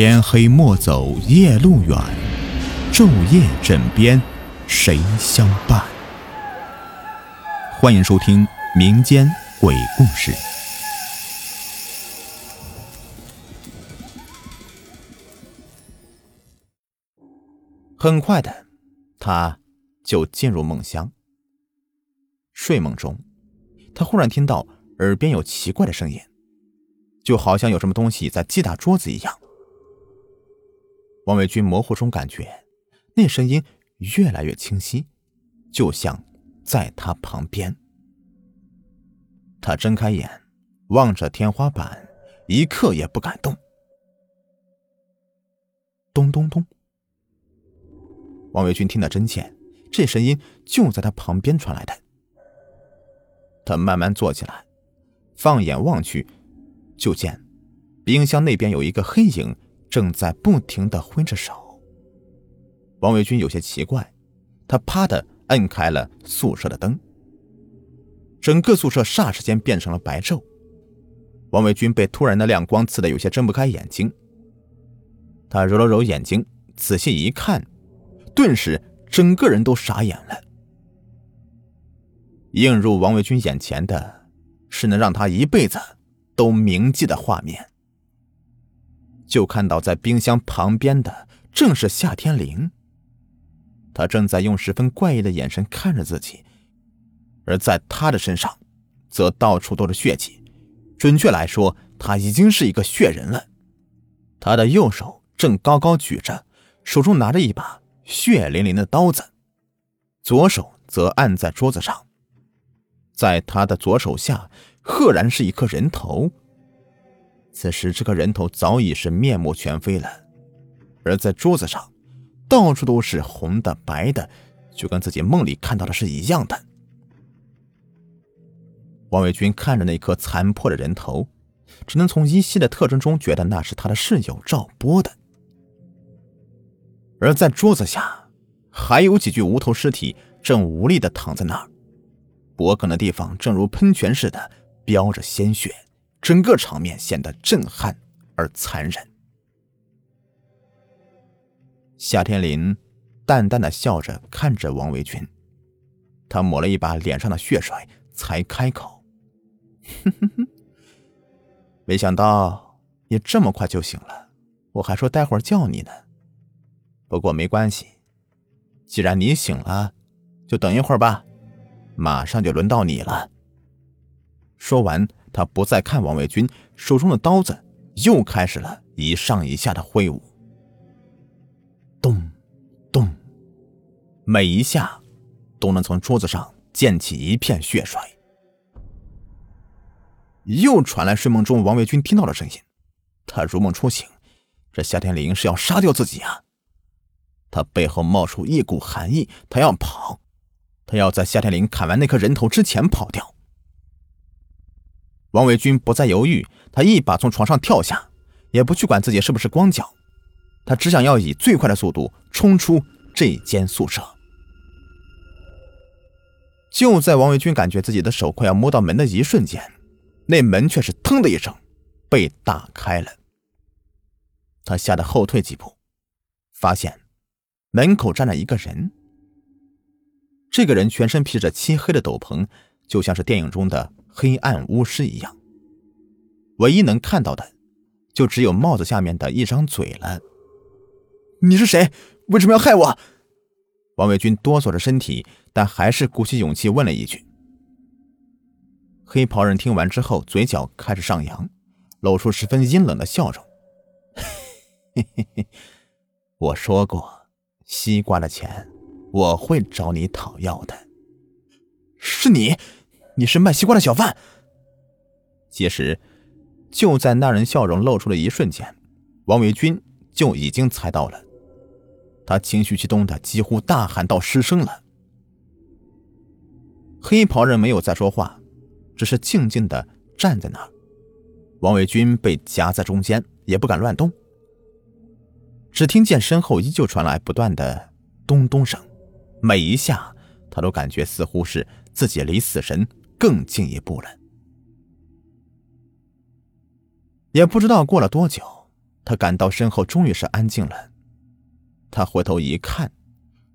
天黑莫走夜路远，昼夜枕边谁相伴？欢迎收听民间鬼故事。很快的，他就进入梦乡。睡梦中，他忽然听到耳边有奇怪的声音，就好像有什么东西在击打桌子一样。王伟军模糊中感觉，那声音越来越清晰，就像在他旁边。他睁开眼，望着天花板，一刻也不敢动。咚咚咚！王伟军听得真切，这声音就在他旁边传来的。他慢慢坐起来，放眼望去，就见冰箱那边有一个黑影。正在不停的挥着手。王卫军有些奇怪，他啪的摁开了宿舍的灯，整个宿舍霎时间变成了白昼。王卫军被突然的亮光刺得有些睁不开眼睛，他揉了揉眼睛，仔细一看，顿时整个人都傻眼了。映入王卫军眼前的是能让他一辈子都铭记的画面。就看到在冰箱旁边的正是夏天林，他正在用十分怪异的眼神看着自己，而在他的身上，则到处都是血迹，准确来说，他已经是一个血人了。他的右手正高高举着，手中拿着一把血淋淋的刀子，左手则按在桌子上，在他的左手下，赫然是一颗人头。此时，这个人头早已是面目全非了，而在桌子上，到处都是红的、白的，就跟自己梦里看到的是一样的。王伟军看着那颗残破的人头，只能从依稀的特征中觉得那是他的室友赵波的。而在桌子下，还有几具无头尸体正无力的躺在那儿，脖梗的地方正如喷泉似的飙着鲜血。整个场面显得震撼而残忍。夏天林淡淡的笑着看着王维军，他抹了一把脸上的血水，才开口：“哼 没想到你这么快就醒了，我还说待会儿叫你呢。不过没关系，既然你醒了，就等一会儿吧，马上就轮到你了。”说完。他不再看王卫军，手中的刀子又开始了一上一下的挥舞，咚，咚，每一下都能从桌子上溅起一片血水。又传来睡梦中王卫军听到的声音，他如梦初醒，这夏天林是要杀掉自己啊！他背后冒出一股寒意，他要跑，他要在夏天林砍完那颗人头之前跑掉。王伟军不再犹豫，他一把从床上跳下，也不去管自己是不是光脚，他只想要以最快的速度冲出这间宿舍。就在王伟军感觉自己的手快要摸到门的一瞬间，那门却是“腾”的一声被打开了。他吓得后退几步，发现门口站了一个人。这个人全身披着漆黑的斗篷，就像是电影中的。黑暗巫师一样，唯一能看到的，就只有帽子下面的一张嘴了。你是谁？为什么要害我？王伟军哆嗦着身体，但还是鼓起勇气问了一句。黑袍人听完之后，嘴角开始上扬，露出十分阴冷的笑容。我说过，西瓜的钱我会找你讨要的。是你。你是卖西瓜的小贩。其实，就在那人笑容露出的一瞬间，王维军就已经猜到了。他情绪激动的几乎大喊到失声了。黑袍人没有再说话，只是静静的站在那儿。王伟军被夹在中间，也不敢乱动。只听见身后依旧传来不断的咚咚声，每一下他都感觉似乎是自己离死神。更进一步了，也不知道过了多久，他感到身后终于是安静了。他回头一看，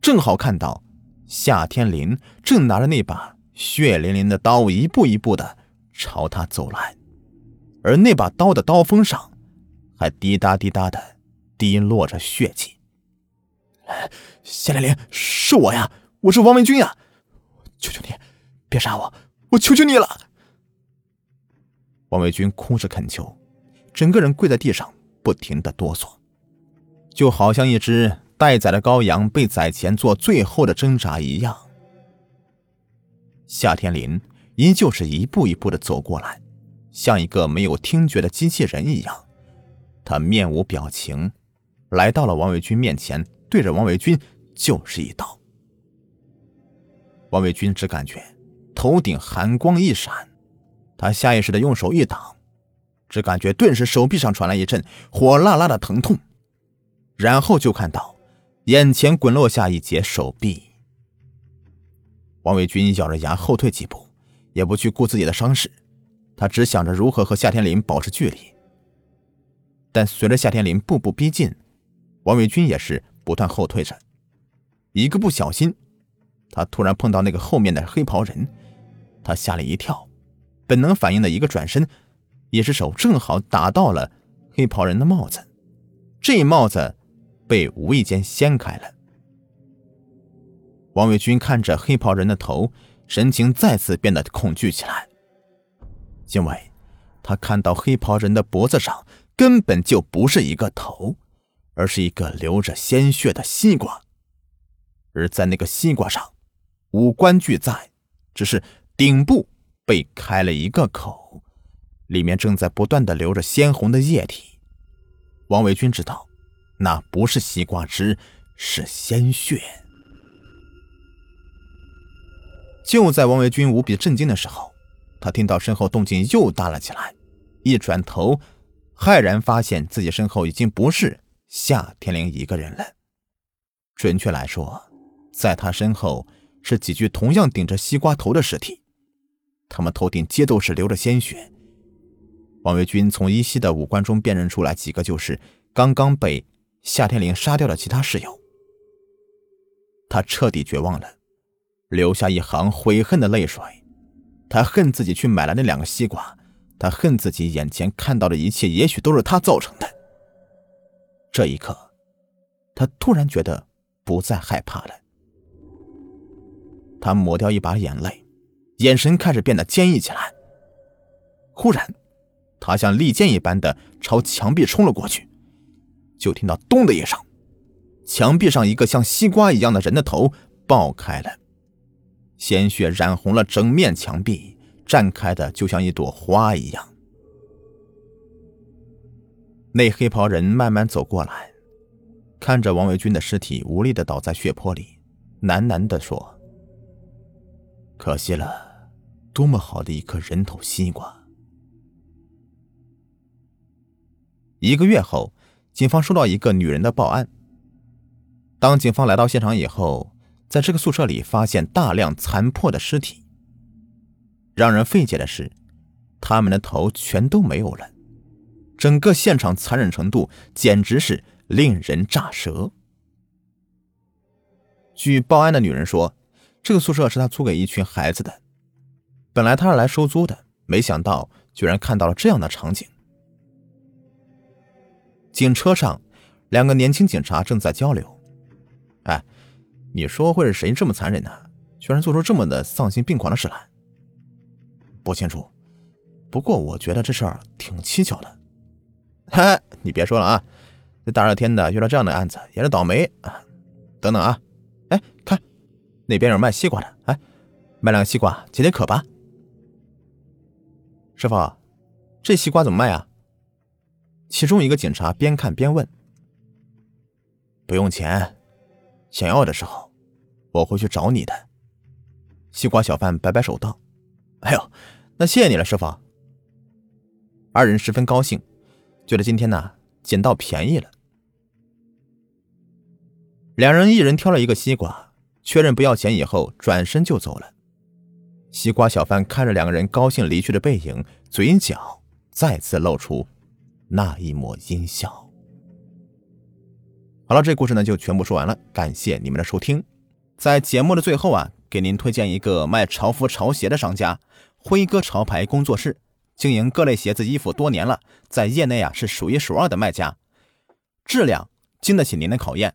正好看到夏天林正拿着那把血淋淋的刀，一步一步的朝他走来，而那把刀的刀锋上还滴答滴答的滴落着血迹。夏天林，是我呀，我是王文军呀！求求你，别杀我，我求求你了！王维军哭着恳求，整个人跪在地上，不停的哆嗦，就好像一只待宰的羔羊被宰前做最后的挣扎一样。夏天林依旧是一步一步的走过来，像一个没有听觉的机器人一样，他面无表情，来到了王维军面前，对着王维军就是一刀。王维军只感觉头顶寒光一闪。他下意识的用手一挡，只感觉顿时手臂上传来一阵火辣辣的疼痛，然后就看到眼前滚落下一截手臂。王伟军咬着牙后退几步，也不去顾自己的伤势，他只想着如何和夏天林保持距离。但随着夏天林步步逼近，王伟军也是不断后退着。一个不小心，他突然碰到那个后面的黑袍人，他吓了一跳。本能反应的一个转身，也是手正好打到了黑袍人的帽子，这帽子被无意间掀开了。王伟军看着黑袍人的头，神情再次变得恐惧起来，因为他看到黑袍人的脖子上根本就不是一个头，而是一个流着鲜血的西瓜，而在那个西瓜上，五官俱在，只是顶部。被开了一个口，里面正在不断的流着鲜红的液体。王伟军知道，那不是西瓜汁，是鲜血。就在王维军无比震惊的时候，他听到身后动静又大了起来，一转头，骇然发现自己身后已经不是夏天灵一个人了。准确来说，在他身后是几具同样顶着西瓜头的尸体。他们头顶皆都是流着鲜血。王维军从依稀的五官中辨认出来几个就是刚刚被夏天林杀掉的其他室友。他彻底绝望了，留下一行悔恨的泪水。他恨自己去买了那两个西瓜，他恨自己眼前看到的一切也许都是他造成的。这一刻，他突然觉得不再害怕了。他抹掉一把眼泪。眼神开始变得坚毅起来。忽然，他像利剑一般的朝墙壁冲了过去，就听到“咚”的一声，墙壁上一个像西瓜一样的人的头爆开了，鲜血染红了整面墙壁，绽开的就像一朵花一样。那黑袍人慢慢走过来，看着王维军的尸体无力的倒在血泊里，喃喃的说：“可惜了。”多么好的一颗人头西瓜！一个月后，警方收到一个女人的报案。当警方来到现场以后，在这个宿舍里发现大量残破的尸体。让人费解的是，他们的头全都没有了，整个现场残忍程度简直是令人咋舌。据报案的女人说，这个宿舍是她租给一群孩子的。本来他是来收租的，没想到居然看到了这样的场景。警车上，两个年轻警察正在交流。哎，你说会是谁这么残忍呢？居然做出这么的丧心病狂的事来？不清楚，不过我觉得这事儿挺蹊跷的。嗨，你别说了啊，这大热天的遇到这样的案子也是倒霉。等等啊，哎，看那边有卖西瓜的，哎，卖两个西瓜解解渴吧。师傅，这西瓜怎么卖啊？其中一个警察边看边问：“不用钱，想要的时候我会去找你的。”西瓜小贩摆摆手道：“哎呦，那谢谢你了，师傅。”二人十分高兴，觉得今天呢捡到便宜了。两人一人挑了一个西瓜，确认不要钱以后，转身就走了。西瓜小贩看着两个人高兴离去的背影，嘴角再次露出那一抹阴笑。好了，这故事呢就全部说完了，感谢你们的收听。在节目的最后啊，给您推荐一个卖潮服潮鞋的商家——辉哥潮牌工作室，经营各类鞋子衣服多年了，在业内啊是数一数二的卖家，质量经得起您的考验。